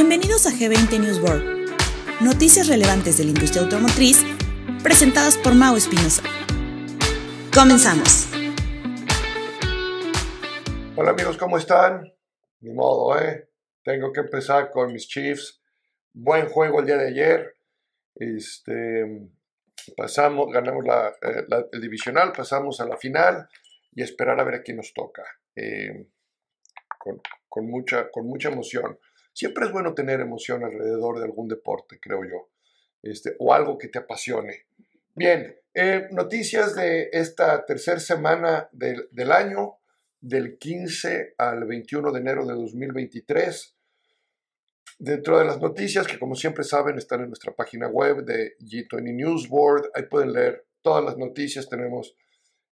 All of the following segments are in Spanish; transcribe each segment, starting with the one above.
Bienvenidos a G20 News World. Noticias relevantes de la industria automotriz presentadas por Mau Espinosa. Comenzamos. Hola amigos, ¿cómo están? Ni modo, ¿eh? Tengo que empezar con mis Chiefs. Buen juego el día de ayer. Este, pasamos, ganamos la, eh, el divisional, pasamos a la final y esperar a ver a quién nos toca. Eh, con, con, mucha, con mucha emoción. Siempre es bueno tener emoción alrededor de algún deporte, creo yo, este, o algo que te apasione. Bien, eh, noticias de esta tercera semana del, del, año, del 15 al 21 de enero de 2023. Dentro de las noticias, que como siempre saben están en nuestra página web de G20 News Board, ahí pueden leer todas las noticias. Tenemos,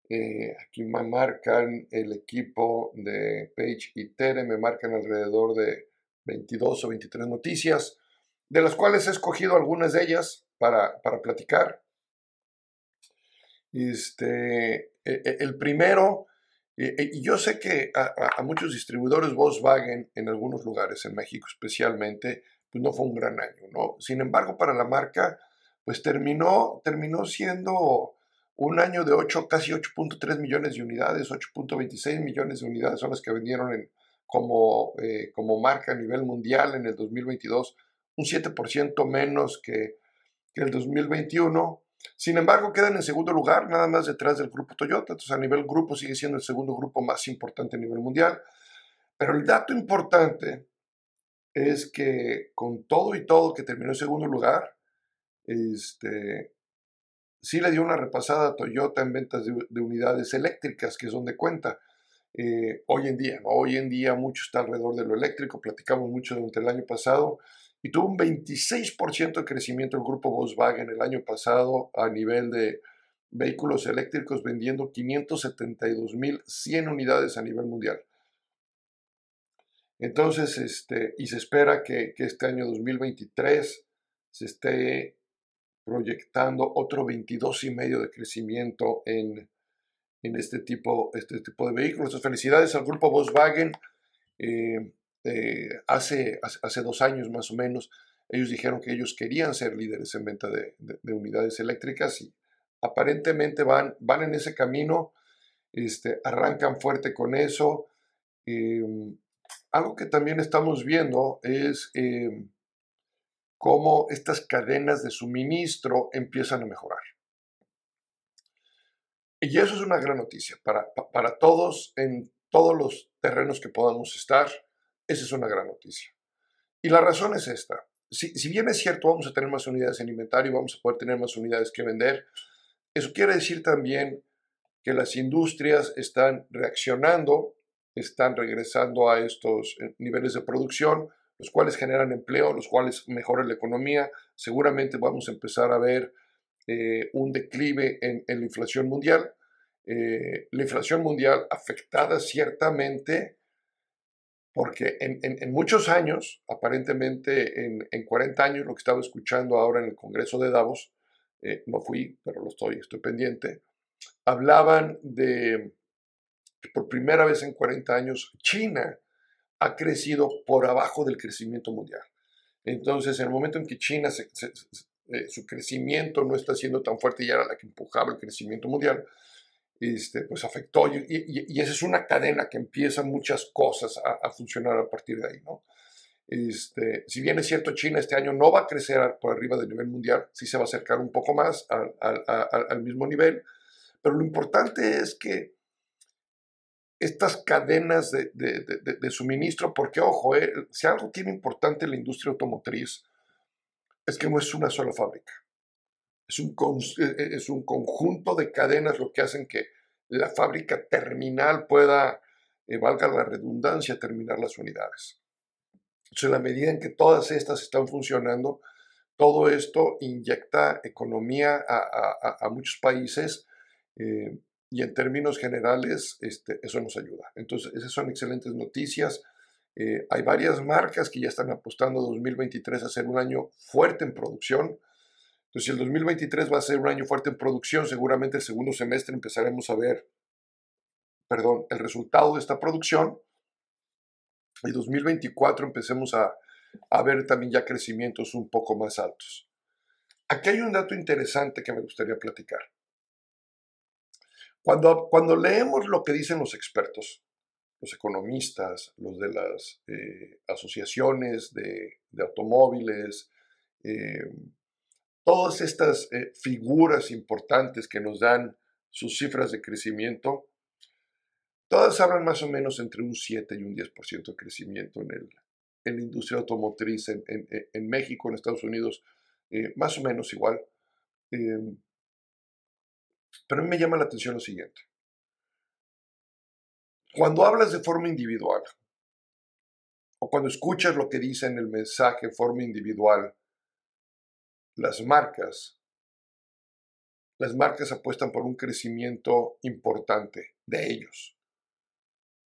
eh, aquí me marcan el equipo de Page y Tere, me marcan alrededor de 22 o 23 noticias, de las cuales he escogido algunas de ellas para, para platicar. Este, e, e, el primero, e, y yo sé que a, muchos distribuidores Volkswagen en algunos lugares, en México especialmente, pues no fue un gran año, ¿no? Sin embargo, para la marca, pues terminó, terminó siendo un año de 8, casi 8.3 millones de unidades, 8.26 millones de unidades son las que vendieron en, como, eh, como marca a nivel mundial en el 2022, un 7% menos que, que, el 2021. Sin embargo, quedan en segundo lugar, nada más detrás del grupo Toyota. Entonces, a nivel grupo sigue siendo el segundo grupo más importante a nivel mundial. Pero el dato importante es que con todo y todo que terminó en segundo lugar, este, sí le dio una repasada a Toyota en ventas de, de unidades eléctricas, que son de cuenta. Eh, hoy en día. Hoy en día mucho está alrededor de lo eléctrico, platicamos mucho durante el año pasado y tuvo un 26% de crecimiento el grupo Volkswagen el año pasado a nivel de vehículos eléctricos vendiendo 572.100 unidades a nivel mundial. Entonces, este, y se espera que, que este año 2023 se esté proyectando otro 22,5% de crecimiento en, en este tipo, este tipo de vehículos. Felicidades al grupo Volkswagen. Eh, eh, hace, hace dos años más o menos, ellos dijeron que ellos querían ser líderes en venta de, de, de unidades eléctricas y aparentemente van, van en ese camino, este, arrancan fuerte con eso. Eh, algo que también estamos viendo es cómo estas cadenas de suministro empiezan a mejorar. Y eso es una gran noticia para, para todos, en todos los terrenos que podamos estar. Esa es una gran noticia. Y la razón es esta. Si, si, bien es cierto, vamos a tener más unidades en inventario, vamos a poder tener más unidades que vender, eso quiere decir también que las industrias están reaccionando, están regresando a estos eh, niveles de producción, los cuales generan empleo, los cuales mejoran la economía. Seguramente vamos a empezar a ver eh, un declive en, en, la inflación mundial. Eh, la inflación mundial afectada ciertamente porque en, en, en muchos años, aparentemente en, 40 años, lo que estaba escuchando ahora en el Congreso de Davos, eh, no fui, pero lo estoy, estoy pendiente, hablaban de que por primera vez en 40 años China ha crecido por abajo del crecimiento mundial. Entonces, en el momento en que China se, se, eh, su crecimiento no está siendo tan fuerte y era la que empujaba el crecimiento mundial, este, pues afectó. Y, y, y, esa es una cadena que empiezan muchas cosas a, funcionar a partir de ahí, ¿no? Este, si bien es cierto, China este año no va a crecer por arriba del nivel mundial, sí se va a acercar un poco más al, al, mismo nivel, pero lo importante es que estas cadenas de, de, de, de suministro, porque ojo, eh, si algo tiene importante la industria automotriz, es que no es una sola fábrica. Es un, e, e, es un conjunto de cadenas lo que hacen que la fábrica terminal pueda, eh, valga la redundancia, terminar las unidades. Entonces, en la medida en que todas estas están funcionando, todo esto inyecta economía a muchos países eh, y en términos generales este, eso nos ayuda. Entonces, esas son excelentes noticias. Eh, hay varias marcas que ya están apostando 2023 a ser un año fuerte en producción. Entonces, el 2023 va a ser un año fuerte en producción, seguramente el segundo semestre empezaremos a ver, perdón, el resultado de esta producción. Y 2024 empecemos a, a ver también ya crecimientos un poco más altos. Aquí hay un dato interesante que me gustaría platicar. Cuando, cuando leemos lo que dicen los expertos, los economistas, los de las eh, asociaciones de, automóviles, eh, todas estas eh, figuras importantes que nos dan sus cifras de crecimiento, todas hablan más o menos entre un 7 y un 10% de crecimiento en, el, en la industria automotriz en, en, México, en Estados Unidos, más o menos igual. pero a mí me llama la atención lo siguiente. Cuando hablas de forma individual, o cuando escuchas lo que dice en el mensaje de forma individual, las marcas, las marcas apuestan por un crecimiento importante de ellos.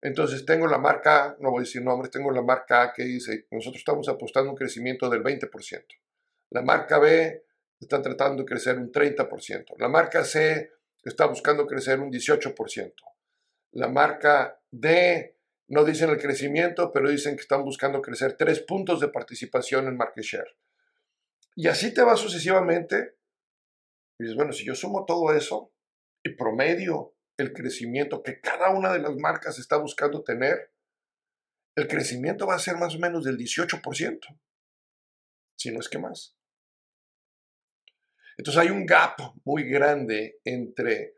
Entonces tengo la marca, no voy a decir nombres, tengo la marca A que dice, nosotros estamos apostando un crecimiento del 20%. La marca B está tratando de crecer un 30%. La marca C está buscando crecer un 18% la marca D, no dicen el crecimiento, pero dicen que están buscando crecer tres puntos de participación en market share. Y así te va sucesivamente. Y dices, bueno, si yo sumo todo eso y promedio el crecimiento que cada una de las marcas está buscando tener, el crecimiento va a ser más o menos del 18%, si no es que más. Entonces hay un gap muy grande entre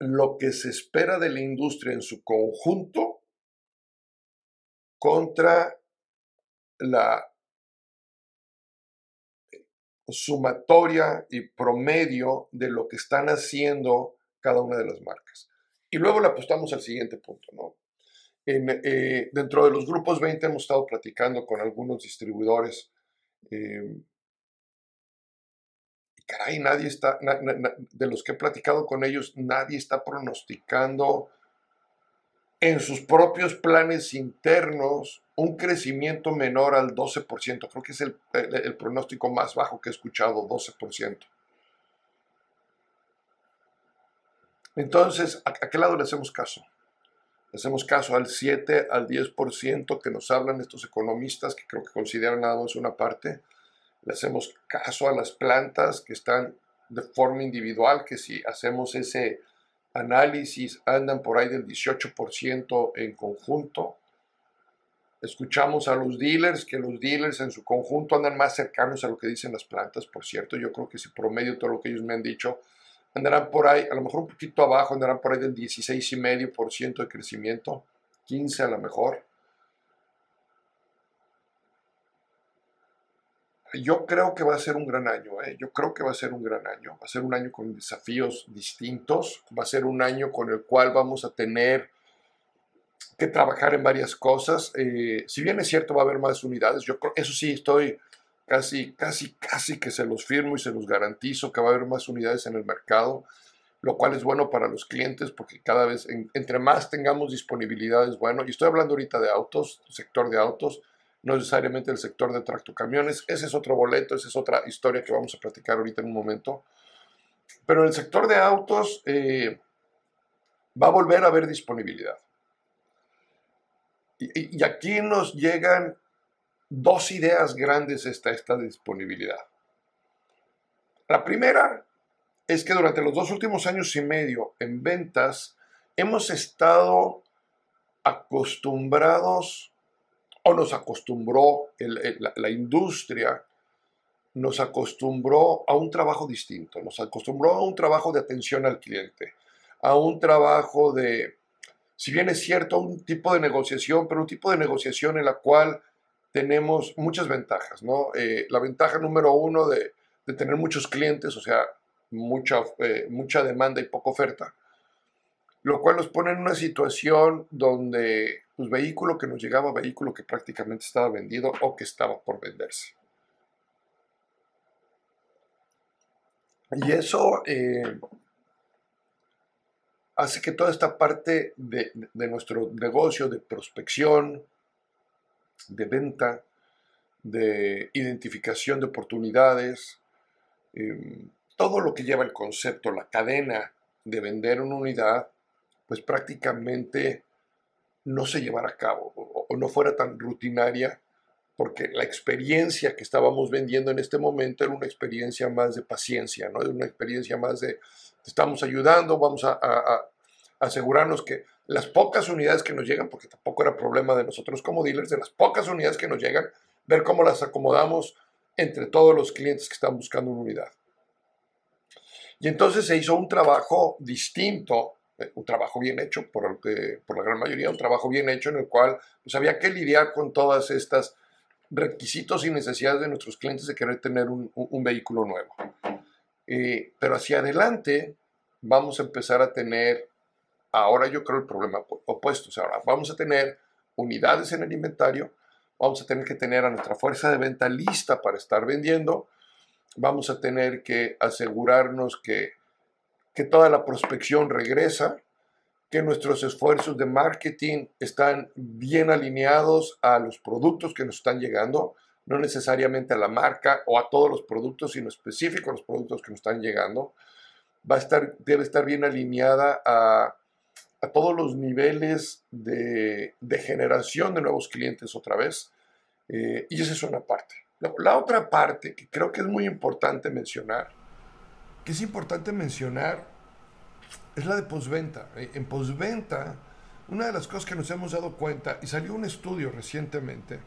lo que se espera de la industria en su conjunto contra la sumatoria y promedio de lo que están haciendo cada una de las marcas. Y luego le apostamos al siguiente punto, ¿no? Eh, dentro de los grupos 20 hemos estado platicando con algunos distribuidores eh, caray, nadie está, de los que he platicado con ellos, nadie está pronosticando en sus propios planes internos un crecimiento menor al 12%. Creo que es el, el pronóstico más bajo que he escuchado, 12%. Entonces, ¿a, qué lado le hacemos caso? Le hacemos caso al 7, al 10% que nos hablan estos economistas, que creo que consideran nada más una parte, le hacemos caso a las plantas que están de forma individual, que si hacemos ese análisis andan por ahí del 18% en conjunto. Escuchamos a los dealers, que los dealers en su conjunto andan más cercanos a lo que dicen las plantas, por cierto. Yo creo que si promedio todo lo que ellos me han dicho, andarán por ahí, a lo mejor un poquito abajo, andarán por ahí del 16,5% de crecimiento, 15 a lo mejor. Yo creo que va a ser un gran año, ¿eh? yo creo que va a ser un gran año, va a ser un año con desafíos distintos, va a ser un año con el cual vamos a tener que trabajar en varias cosas. Eh, si bien es cierto, va a haber más unidades, yo creo, eso sí estoy casi, casi, casi que se los firmo y se los garantizo que va a haber más unidades en el mercado, lo cual es bueno para los clientes porque cada vez, entre más tengamos disponibilidad es bueno. Y estoy hablando ahorita de autos, sector de autos no necesariamente el sector de tractocamiones. Ese es otro boleto, esa es otra historia que vamos a platicar ahorita en un momento. Pero el sector de autos eh, va a volver a haber disponibilidad. Y, aquí nos llegan dos ideas grandes esta, esta disponibilidad. La primera es que durante los dos últimos años y medio en ventas hemos estado acostumbrados o nos acostumbró la, industria, nos acostumbró a un trabajo distinto, nos acostumbró a un trabajo de atención al cliente, a un trabajo de, si bien es cierto, un tipo de negociación, pero un tipo de negociación en la cual tenemos muchas ventajas, ¿no? Eh, la ventaja número uno de, tener muchos clientes, o sea, mucha, eh, mucha demanda y poca oferta, lo cual nos pone en una situación donde pues, vehículo que nos llegaba, vehículo que prácticamente estaba vendido o que estaba por venderse. Y eso eh, hace que toda esta parte de, nuestro negocio de prospección, de venta, de identificación de oportunidades, em, todo lo que lleva el concepto, la cadena de vender una unidad, pues prácticamente no se llevara a cabo o, no fuera tan rutinaria porque la experiencia que estábamos vendiendo en este momento era una experiencia más de paciencia, ¿no? Era una experiencia más de, estamos ayudando, vamos a, a asegurarnos que las pocas unidades que nos llegan, porque tampoco era problema de nosotros como dealers, de las pocas unidades que nos llegan, ver cómo las acomodamos entre todos los clientes que están buscando una unidad. Y entonces se hizo un trabajo distinto, un trabajo bien hecho por, por la gran mayoría, un trabajo bien hecho en el cual pues, había que lidiar con todas estas requisitos y necesidades de nuestros clientes de querer tener un, vehículo nuevo. Eh, pero hacia adelante vamos a empezar a tener, ahora yo creo el problema opuesto, o sea, vamos a tener unidades en el inventario, vamos a tener que tener a nuestra fuerza de venta lista para estar vendiendo, vamos a tener que asegurarnos que, que toda la prospección regresa, que nuestros esfuerzos de marketing están bien alineados a los productos que nos están llegando, no necesariamente a la marca o a todos los productos, sino específicos a los productos que nos están llegando. Va a estar, debe estar bien alineada a, a todos los niveles de, de, generación de nuevos clientes otra vez. Eh, y esa es una parte. La, otra parte que creo que es muy importante mencionar, que es importante mencionar, es la de posventa. Eh, en posventa, una de las cosas que nos hemos dado cuenta, y salió un estudio recientemente,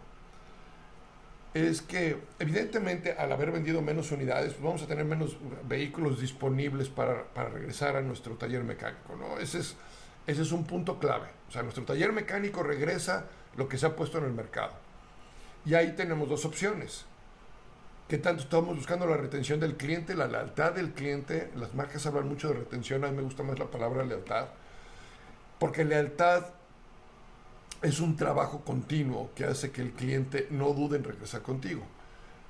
es que evidentemente al haber vendido menos unidades, pues vamos a tener menos vehículos disponibles para, para regresar a nuestro taller mecánico. ¿no? Ese, es, ese es un punto clave. O sea, nuestro taller mecánico regresa lo que se ha puesto en el mercado. Y ahí tenemos dos opciones. ¿Qué tanto estamos buscando la retención del cliente, la lealtad del cliente? Las marcas hablan mucho de retención, a mí me gusta más la palabra lealtad. Porque lealtad es un trabajo continuo que hace que el cliente no dude en regresar contigo.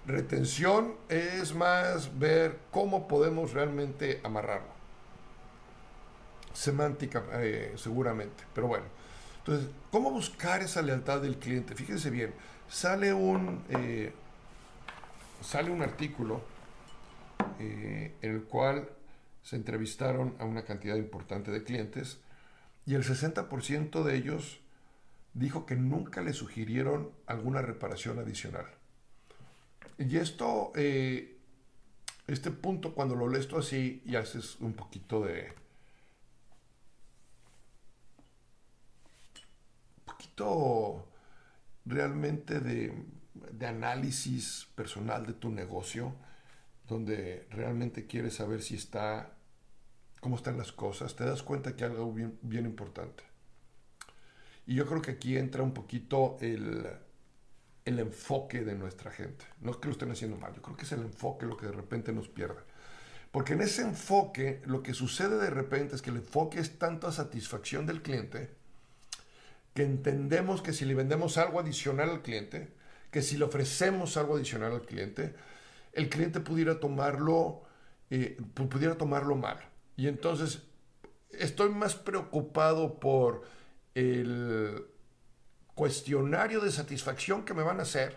Retención es más ver cómo podemos realmente amarrarlo. Semántica, eh, seguramente, pero bueno. Entonces, ¿cómo buscar esa lealtad del cliente? Fíjense bien, sale un, eh, sale un artículo eh, en el cual se entrevistaron a una cantidad importante de clientes y el 60% de ellos dijo que nunca le sugirieron alguna reparación adicional. Y esto, eh, este punto, cuando lo lees tú así y haces un poquito de... Un poquito realmente de, análisis personal de tu negocio, donde realmente quieres saber si está, cómo están las cosas, te das cuenta que hay algo bien, bien importante. Y yo creo que aquí entra un poquito el, el enfoque de nuestra gente. No es que lo estén haciendo mal, yo creo que es el enfoque lo que de repente nos pierde. Porque en ese enfoque, lo que sucede de repente es que el enfoque es tanta satisfacción del cliente, que entendemos que si le vendemos algo adicional al cliente, que si le ofrecemos algo adicional al cliente, el cliente pudiera tomarlo, eh, pudiera tomarlo mal. Y entonces estoy más preocupado por el cuestionario de satisfacción que me van a hacer,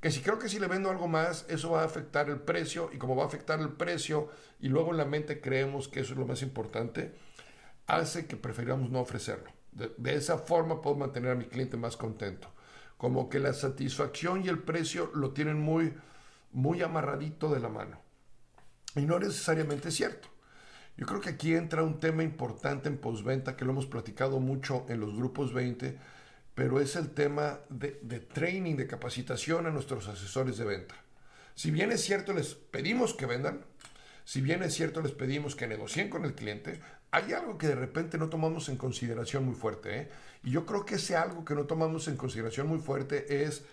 que si creo que si le vendo algo más, eso va a afectar el precio, y como va a afectar el precio, y luego en la mente creemos que eso es lo más importante, hace que prefiramos no ofrecerlo. De, esa forma puedo mantener a mi cliente más contento. Como que la satisfacción y el precio lo tienen muy, muy amarradito de la mano. Y no necesariamente es cierto. Yo creo que aquí entra un tema importante en postventa que lo hemos platicado mucho en los grupos 20, pero es el tema de, de, training, de capacitación a nuestros asesores de venta. Si bien es cierto, les pedimos que vendan, si bien es cierto, les pedimos que negocien con el cliente, hay algo que de repente no tomamos en consideración muy fuerte. ¿eh? Y yo creo que ese algo que no tomamos en consideración muy fuerte es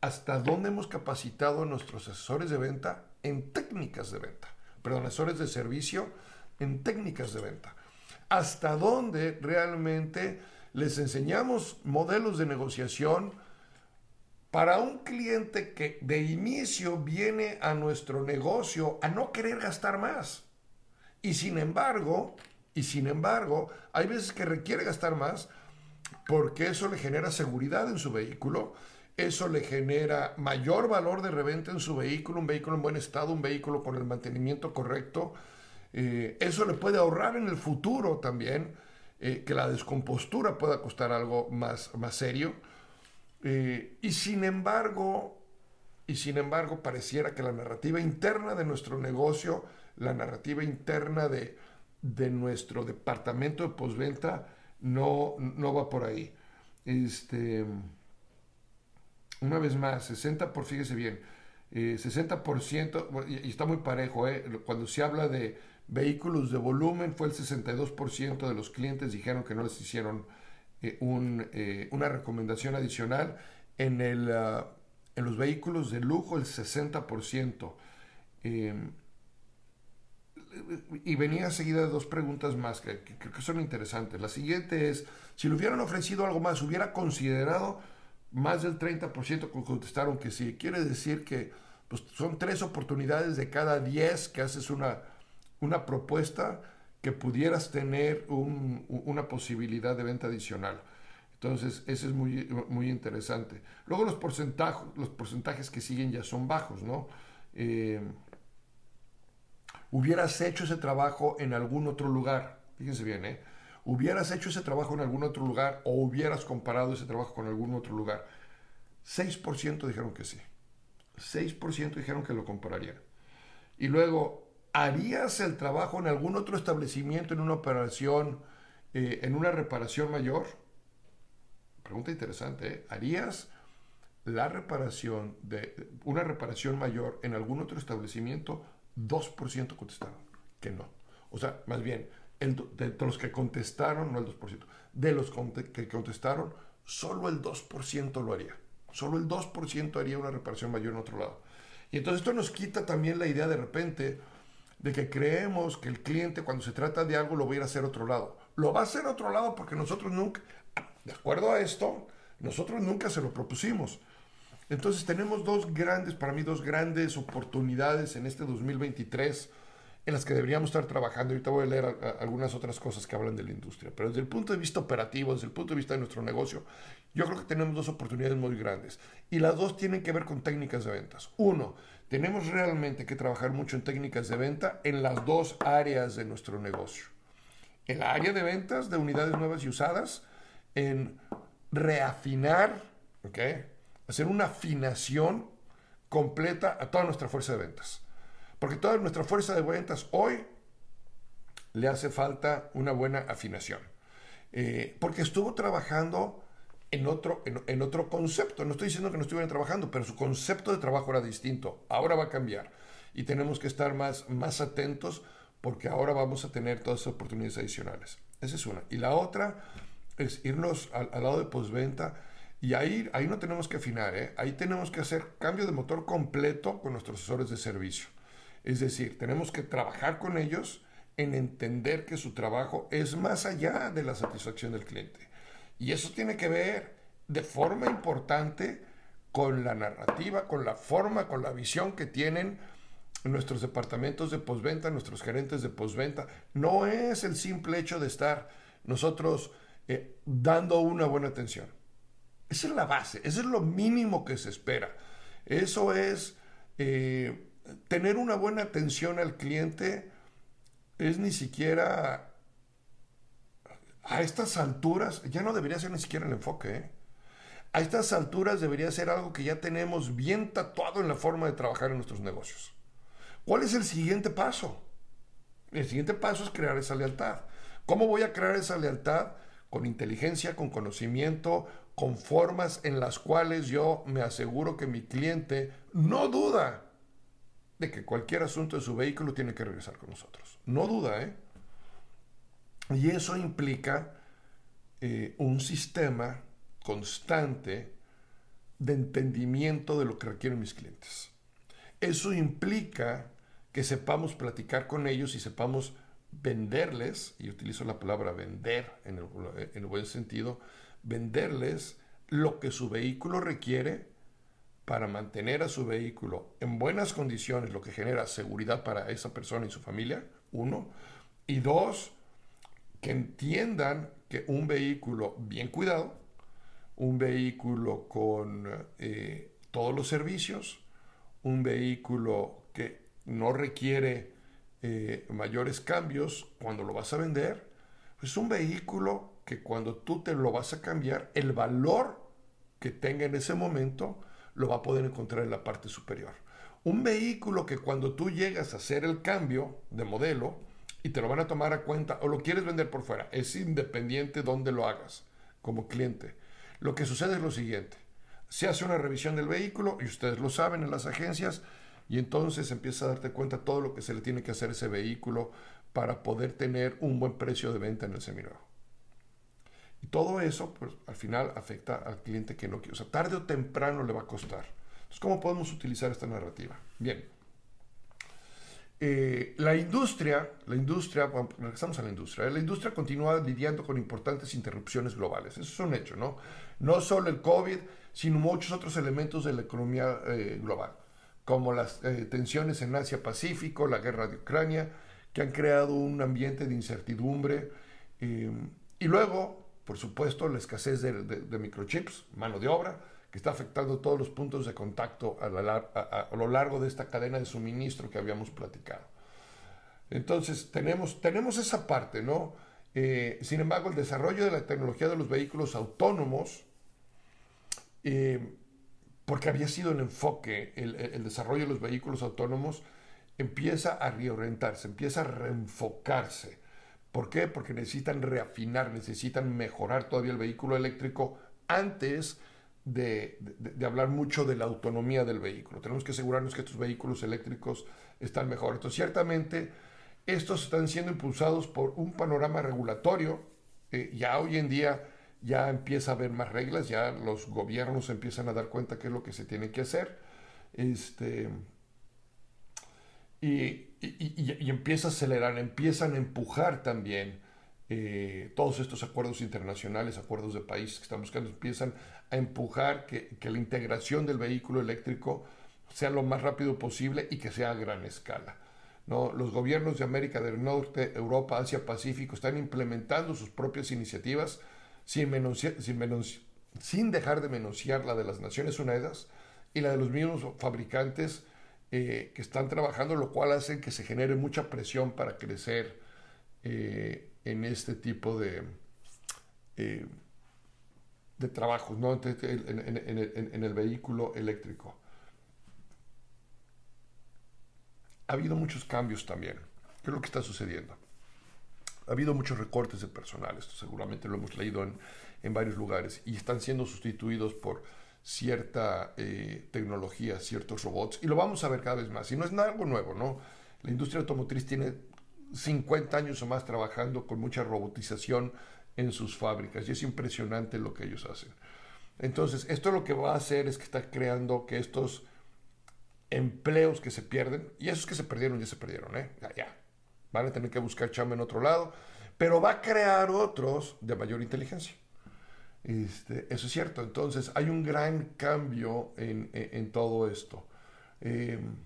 hasta dónde hemos capacitado a nuestros asesores de venta en técnicas de venta. Perdón, asesores de servicio en técnicas de venta. Hasta dónde realmente les enseñamos modelos de negociación para un cliente que de inicio viene a nuestro negocio a no querer gastar más. Y sin embargo, y sin embargo, hay veces que requiere gastar más porque eso le genera seguridad en su vehículo, eso le genera mayor valor de reventa en su vehículo, un vehículo en buen estado, un vehículo con el mantenimiento correcto. Eh, eso le puede ahorrar en el futuro también, eh, que la descompostura pueda costar algo más, más serio. Eh, y sin embargo, y sin embargo, pareciera que la narrativa interna de nuestro negocio, la narrativa interna de, de nuestro departamento de postventa, no, no va por ahí. Este, una vez más, 60 por, fíjese bien, 60%, eh, y está muy parejo, eh, cuando se habla de vehículos de volumen, fue el 62% de los clientes dijeron que no les hicieron eh, una recomendación adicional. En, el, ah, en los vehículos de lujo, el 60%. Y venía seguida de dos preguntas más que, creo que son interesantes. La siguiente es, si le hubieran ofrecido algo más, ¿hubiera considerado más del 30% contestaron que sí. Quiere decir que pues, son tres oportunidades de cada 10 que haces una, una propuesta que pudieras tener una posibilidad de venta adicional. Entonces, eso es muy, muy interesante. Luego los porcentajes, los porcentajes que siguen ya son bajos, ¿no? Eh, hubieras hecho ese trabajo en algún otro lugar. Fíjense bien, ¿eh? hubieras hecho ese trabajo en algún otro lugar o hubieras comparado ese trabajo con algún otro lugar. 6% dijeron que sí. 6% dijeron que lo compararían. Y luego, ¿harías el trabajo en algún otro establecimiento, en una operación, eh, en una reparación mayor? Pregunta interesante, ¿eh? ¿Harías la reparación de una reparación mayor en algún otro establecimiento? 2% contestaron que no. O sea, más bien, de, los que contestaron, no el 2%, de los que contestaron, solo el 2% lo haría. Solo el 2% haría una reparación mayor en otro lado. Y entonces esto nos quita también la idea de repente de que creemos que el cliente cuando se trata de algo lo va a a hacer otro lado. Lo va a hacer otro lado porque nosotros nunca, de acuerdo a esto, nosotros nunca se lo propusimos. Entonces tenemos dos grandes, para mí dos grandes oportunidades en este 2023 en las que deberíamos estar trabajando. Ahorita voy a leer algunas otras cosas que hablan de la industria, pero desde el punto de vista operativo, desde el punto de vista de nuestro negocio, yo creo que tenemos dos oportunidades muy grandes y las dos tienen que ver con técnicas de ventas. Uno, tenemos realmente que trabajar mucho en técnicas de venta en las dos áreas de nuestro negocio. En la área de ventas de unidades nuevas y usadas, en reafinar, ¿ok? Hacer una afinación completa a toda nuestra fuerza de ventas porque toda nuestra fuerza de ventas hoy le hace falta una buena afinación. Eh, porque estuvo trabajando en otro, en, otro concepto. No estoy diciendo que no estuvieran trabajando, pero su concepto de trabajo era distinto. Ahora va a cambiar. Y tenemos que estar más, más atentos porque ahora vamos a tener todas esas oportunidades adicionales. Esa es una. Y la otra es irnos al, lado de postventa. Y ahí, ahí no tenemos que afinar, ¿eh? ahí tenemos que hacer cambio de motor completo con nuestros asesores de servicio. Es decir, tenemos que trabajar con ellos en entender que su trabajo es más allá de la satisfacción del cliente. Y eso tiene que ver de forma importante con la narrativa, con la forma, con la visión que tienen nuestros departamentos de postventa, nuestros gerentes de postventa. No es el simple hecho de estar nosotros eh, dando una buena atención. Esa es la base, eso es lo mínimo que se espera. Eso es eh, tener una buena atención al cliente es ni siquiera a estas alturas, ya no debería ser ni siquiera el enfoque. ¿eh? A estas alturas debería ser algo que ya tenemos bien tatuado en la forma de trabajar en nuestros negocios. ¿Cuál es el siguiente paso? El siguiente paso es crear esa lealtad. ¿Cómo voy a crear esa lealtad? Con inteligencia, con conocimiento, con formas en las cuales yo me aseguro que mi cliente no duda de que cualquier asunto de su vehículo tiene que regresar con nosotros. No duda, ¿eh? Y eso implica eh, un sistema constante de entendimiento de lo que requieren mis clientes. Eso implica que sepamos platicar con ellos y sepamos venderles, y utilizo la palabra vender en el, en el buen sentido, venderles lo que su vehículo requiere para mantener a su vehículo en buenas condiciones, lo que genera seguridad para esa persona y su familia, uno. Y dos, que entiendan que un vehículo bien cuidado, un vehículo con eh, todos los servicios, un vehículo que no requiere eh, mayores cambios cuando lo vas a vender, es un vehículo que cuando tú te lo vas a cambiar, el valor que tenga en ese momento lo va a poder encontrar en la parte superior. Un vehículo que cuando tú llegas a hacer el cambio de modelo y te lo van a tomar a cuenta o lo quieres vender por fuera, es independiente donde lo hagas como cliente. Lo que sucede es lo siguiente. Se hace una revisión del vehículo y ustedes lo saben en las agencias y entonces empieza a darte cuenta todo lo que se le tiene que hacer a ese vehículo para poder tener un buen precio de venta en el seminuevo. Y todo eso, pues al final afecta al cliente que no quiere. O sea, tarde o temprano le va a costar. Entonces, ¿cómo podemos utilizar esta narrativa? Bien. Eh, la industria, la industria, bueno, regresamos a la industria, la industria continúa lidiando con importantes interrupciones globales. Eso es un hecho, ¿no? No solo el COVID, sino muchos otros elementos de la economía eh, global, como las eh, tensiones en Asia-Pacífico, la guerra de Ucrania, que han creado un ambiente de incertidumbre. y luego, por supuesto, la escasez de, microchips, mano de obra, que está afectando todos los puntos de contacto a, lo largo de esta cadena de suministro que habíamos platicado. Entonces, tenemos, tenemos esa parte, ¿no? Eh, sin embargo, el desarrollo de la tecnología de los vehículos autónomos, eh, porque había sido el enfoque, el, el, desarrollo de los vehículos autónomos, empieza a reorientarse, empieza a reenfocarse ¿Por qué? Porque necesitan reafinar, necesitan mejorar todavía el vehículo eléctrico antes de, hablar mucho de la autonomía del vehículo. Tenemos que asegurarnos que estos vehículos eléctricos están mejor. Entonces, ciertamente, estos están siendo impulsados por un panorama regulatorio. Eh, ya hoy en día ya empieza a haber más reglas, ya los gobiernos empiezan a dar cuenta qué es lo que se tiene que hacer. Este, y, empieza a acelerar, empiezan a empujar también eh, todos estos acuerdos internacionales, acuerdos de países que están buscando, empiezan a empujar que, la integración del vehículo eléctrico sea lo más rápido posible y que sea a gran escala. Los gobiernos de América del Norte, Europa, Asia, Pacífico están implementando sus propias iniciativas sin dejar de menosciar la de las Naciones Unidas y la de los mismos fabricantes eh, que están trabajando, lo cual hace que se genere mucha presión para crecer eh, en este tipo de, eh, de trabajos, ¿no? en, el vehículo eléctrico. Ha habido muchos cambios también. ¿Qué es lo que está sucediendo? Ha habido muchos recortes de personal, esto seguramente lo hemos leído en, en varios lugares, y están siendo sustituidos por cierta eh, tecnología, ciertos robots, y lo vamos a ver cada vez más. Y no es nada algo nuevo, ¿no? La industria automotriz tiene 50 años o más trabajando con mucha robotización en sus fábricas, y es impresionante lo que ellos hacen. Entonces, esto lo que va a hacer es que está creando que estos empleos que se pierden, y esos que se perdieron ya se perdieron, ¿eh? Ya, ya. Van a tener que buscar chamba en otro lado, pero va a crear otros de mayor inteligencia. Este, eso es cierto. Entonces, hay un gran cambio en, todo esto. Em,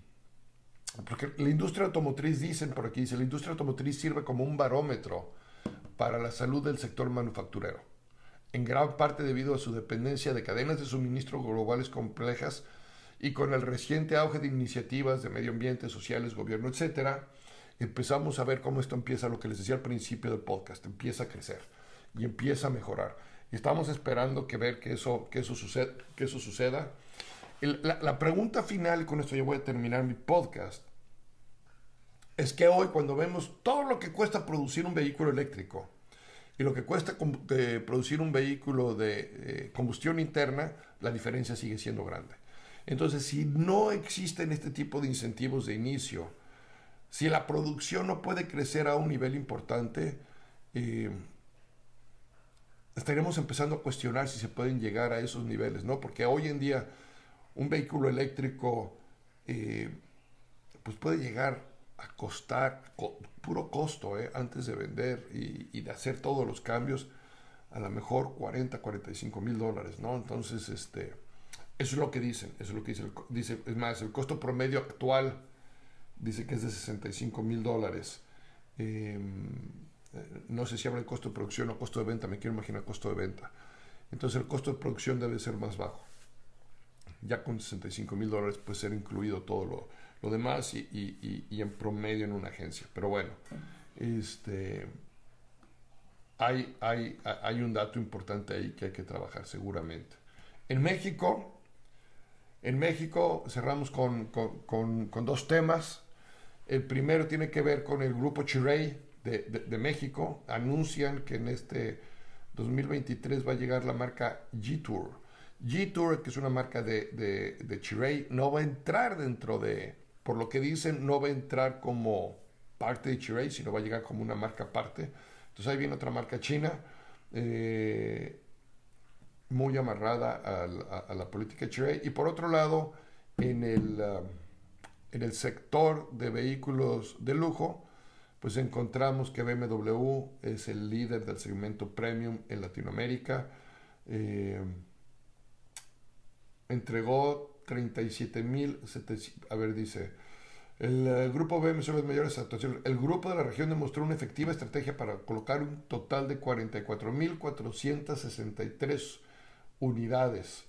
porque la industria automotriz, dicen por aquí, dice, la industria automotriz sirve como un barómetro para la salud del sector manufacturero, en gran parte debido a su dependencia de cadenas de suministro globales complejas y con el reciente auge de iniciativas de medio ambiente, sociales, gobierno, etcétera, empezamos a ver cómo esto empieza, lo que les decía al principio del podcast, empieza a crecer y empieza a mejorar. Estamos esperando que ver que eso, que eso, suceda, que eso suceda. la, pregunta final, con esto yo voy a terminar mi podcast, es que hoy cuando vemos todo lo que cuesta producir un vehículo eléctrico y lo que cuesta producir un vehículo de eh, combustión interna, la diferencia sigue siendo grande. Entonces, si no existen este tipo de incentivos de inicio, si la producción no puede crecer a un nivel importante, eh, estaríamos empezando a cuestionar si se pueden llegar a esos niveles, ¿no? Porque hoy en día un vehículo eléctrico eh, pues puede llegar a costar puro costo ¿eh? antes de vender y, de hacer todos los cambios a lo mejor 40, 45 mil dólares, ¿no? Entonces, este, eso es lo que dicen, eso es lo que dice, dice, es más, el costo promedio actual dice que es de 65 mil dólares. Em, no sé si habla de costo de producción o costo de venta, me quiero imaginar costo de venta. Entonces el costo de producción debe ser más bajo. Ya con 65 mil dólares puede ser incluido todo lo, lo demás y, y, en promedio en una agencia. Pero bueno, este, hay, hay, hay un dato importante ahí que hay que trabajar seguramente. En México, en México cerramos con, dos temas. El primero tiene que ver con el grupo Chirey de, México. Anuncian que en este 2023 va a llegar la marca G-Tour. G-Tour, que es una marca de, de, no va a entrar dentro de, por lo que dicen, no va a entrar como parte de Chiray, sino va a llegar como una marca aparte. Entonces ahí viene otra marca china, eh, muy amarrada a, la política de Chiray. Y por otro lado, en el, um, en el sector de vehículos de lujo, pues encontramos que BMW es el líder del segmento premium en Latinoamérica. Eh, entregó 37 mil, a ver, dice, el, grupo BM son las mayores actuaciones. El grupo de la región demostró una efectiva estrategia para colocar un total de 44.463 unidades,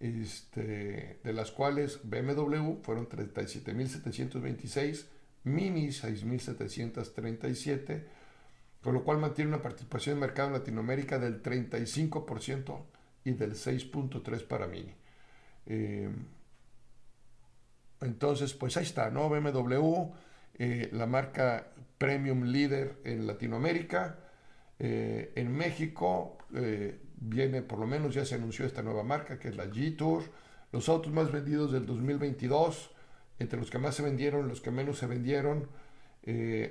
este, de las cuales BMW fueron 37.726, Mini 6.737, con lo cual mantiene una participación en mercado en Latinoamérica del 35% y del 6.3% para Mini. Eh, entonces, pues ahí está, ¿no? BMW, eh, la marca premium líder en Latinoamérica. Eh, en México viene, por lo menos ya se anunció esta nueva marca, que es la G-Tour. Los autos más vendidos del 2022, entre los que más se vendieron, los que menos se vendieron.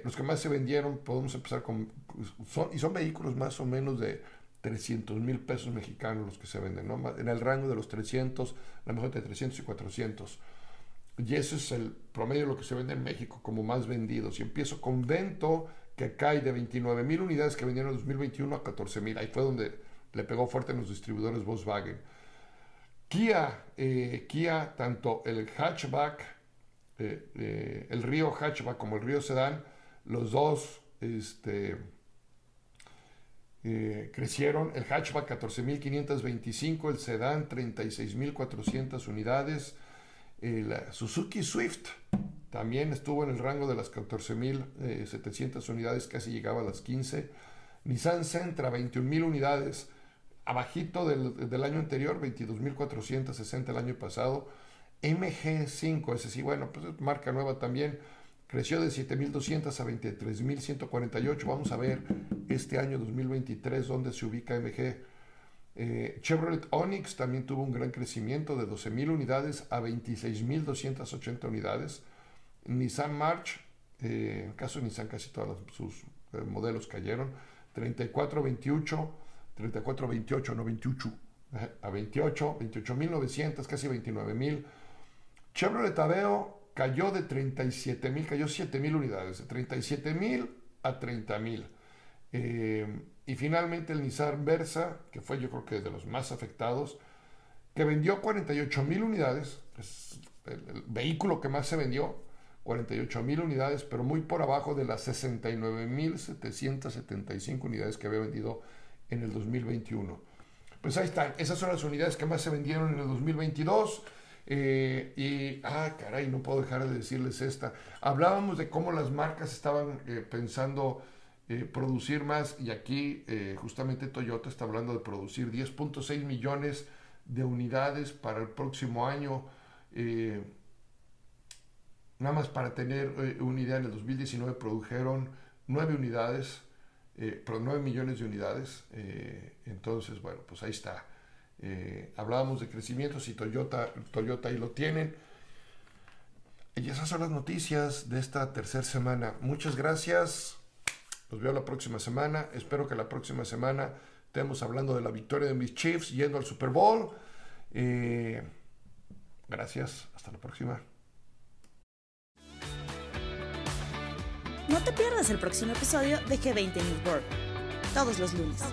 los que más se vendieron, podemos empezar con... Son, y son vehículos más o menos de 300 mil pesos mexicanos los que se venden, ¿no? En el rango de los 300, a lo mejor de 300 y 400 y ese es el promedio de lo que se vende en México como más vendidos. Y empiezo con Vento, que cae de 29 mil unidades que vendieron en 2021 a 14 mil. Ahí fue donde le pegó fuerte en los distribuidores Volkswagen. Kia, eh, Kia tanto el hatchback, eh, eh, el Río hatchback como el Río sedán, los dos este, crecieron. El hatchback 14.525, el sedán 36.400 unidades el Suzuki Swift también estuvo en el rango de las 14.700 unidades, casi llegaba a las 15. Nissan Sentra, 21.000 unidades, abajito del, año anterior, 22.460 el año pasado. MG5, ese sí, bueno, pues marca nueva también, creció de 7.200 a 23.148. Vamos a ver este año 2023 dónde se ubica MG. Eh, Chevrolet Onix también tuvo un gran crecimiento de 12.000 unidades a 26.280 unidades. Nissan March, eh, en el caso de Nissan casi todos sus eh, modelos cayeron, 3428, 3428, no 28, a 28, 28.900, casi 29.000. Chevrolet Aveo cayó de 37.000, cayó 7.000 unidades, de 37.000 a 30.000. Eh, y finalmente el Nissan Versa, que fue yo creo que de los más afectados, que vendió 48 mil unidades, es el, vehículo que más se vendió, 48 mil unidades, pero muy por abajo de las 69 mil 775 unidades que había vendido en el 2021. Pues ahí están, esas son las unidades que más se vendieron en el 2022. Eh, y, ah, caray, no puedo dejar de decirles esta. Hablábamos de cómo las marcas estaban eh, pensando eh, producir más y aquí justamente Toyota está hablando de producir 10.6 millones de unidades para el próximo año. Nada más para tener una idea, en el 2019 produjeron 9 unidades, pero 9 millones de unidades. entonces, bueno, pues ahí está. Hablábamos de crecimiento, si Toyota, Toyota ahí lo tienen. Y esas son las noticias de esta tercera semana. Muchas gracias. Los veo la próxima semana. Espero que la próxima semana estemos hablando de la victoria de mis Chiefs yendo al Super Bowl. Eh, gracias. Hasta la próxima. No te pierdas el próximo episodio de G20 News World. Todos los lunes.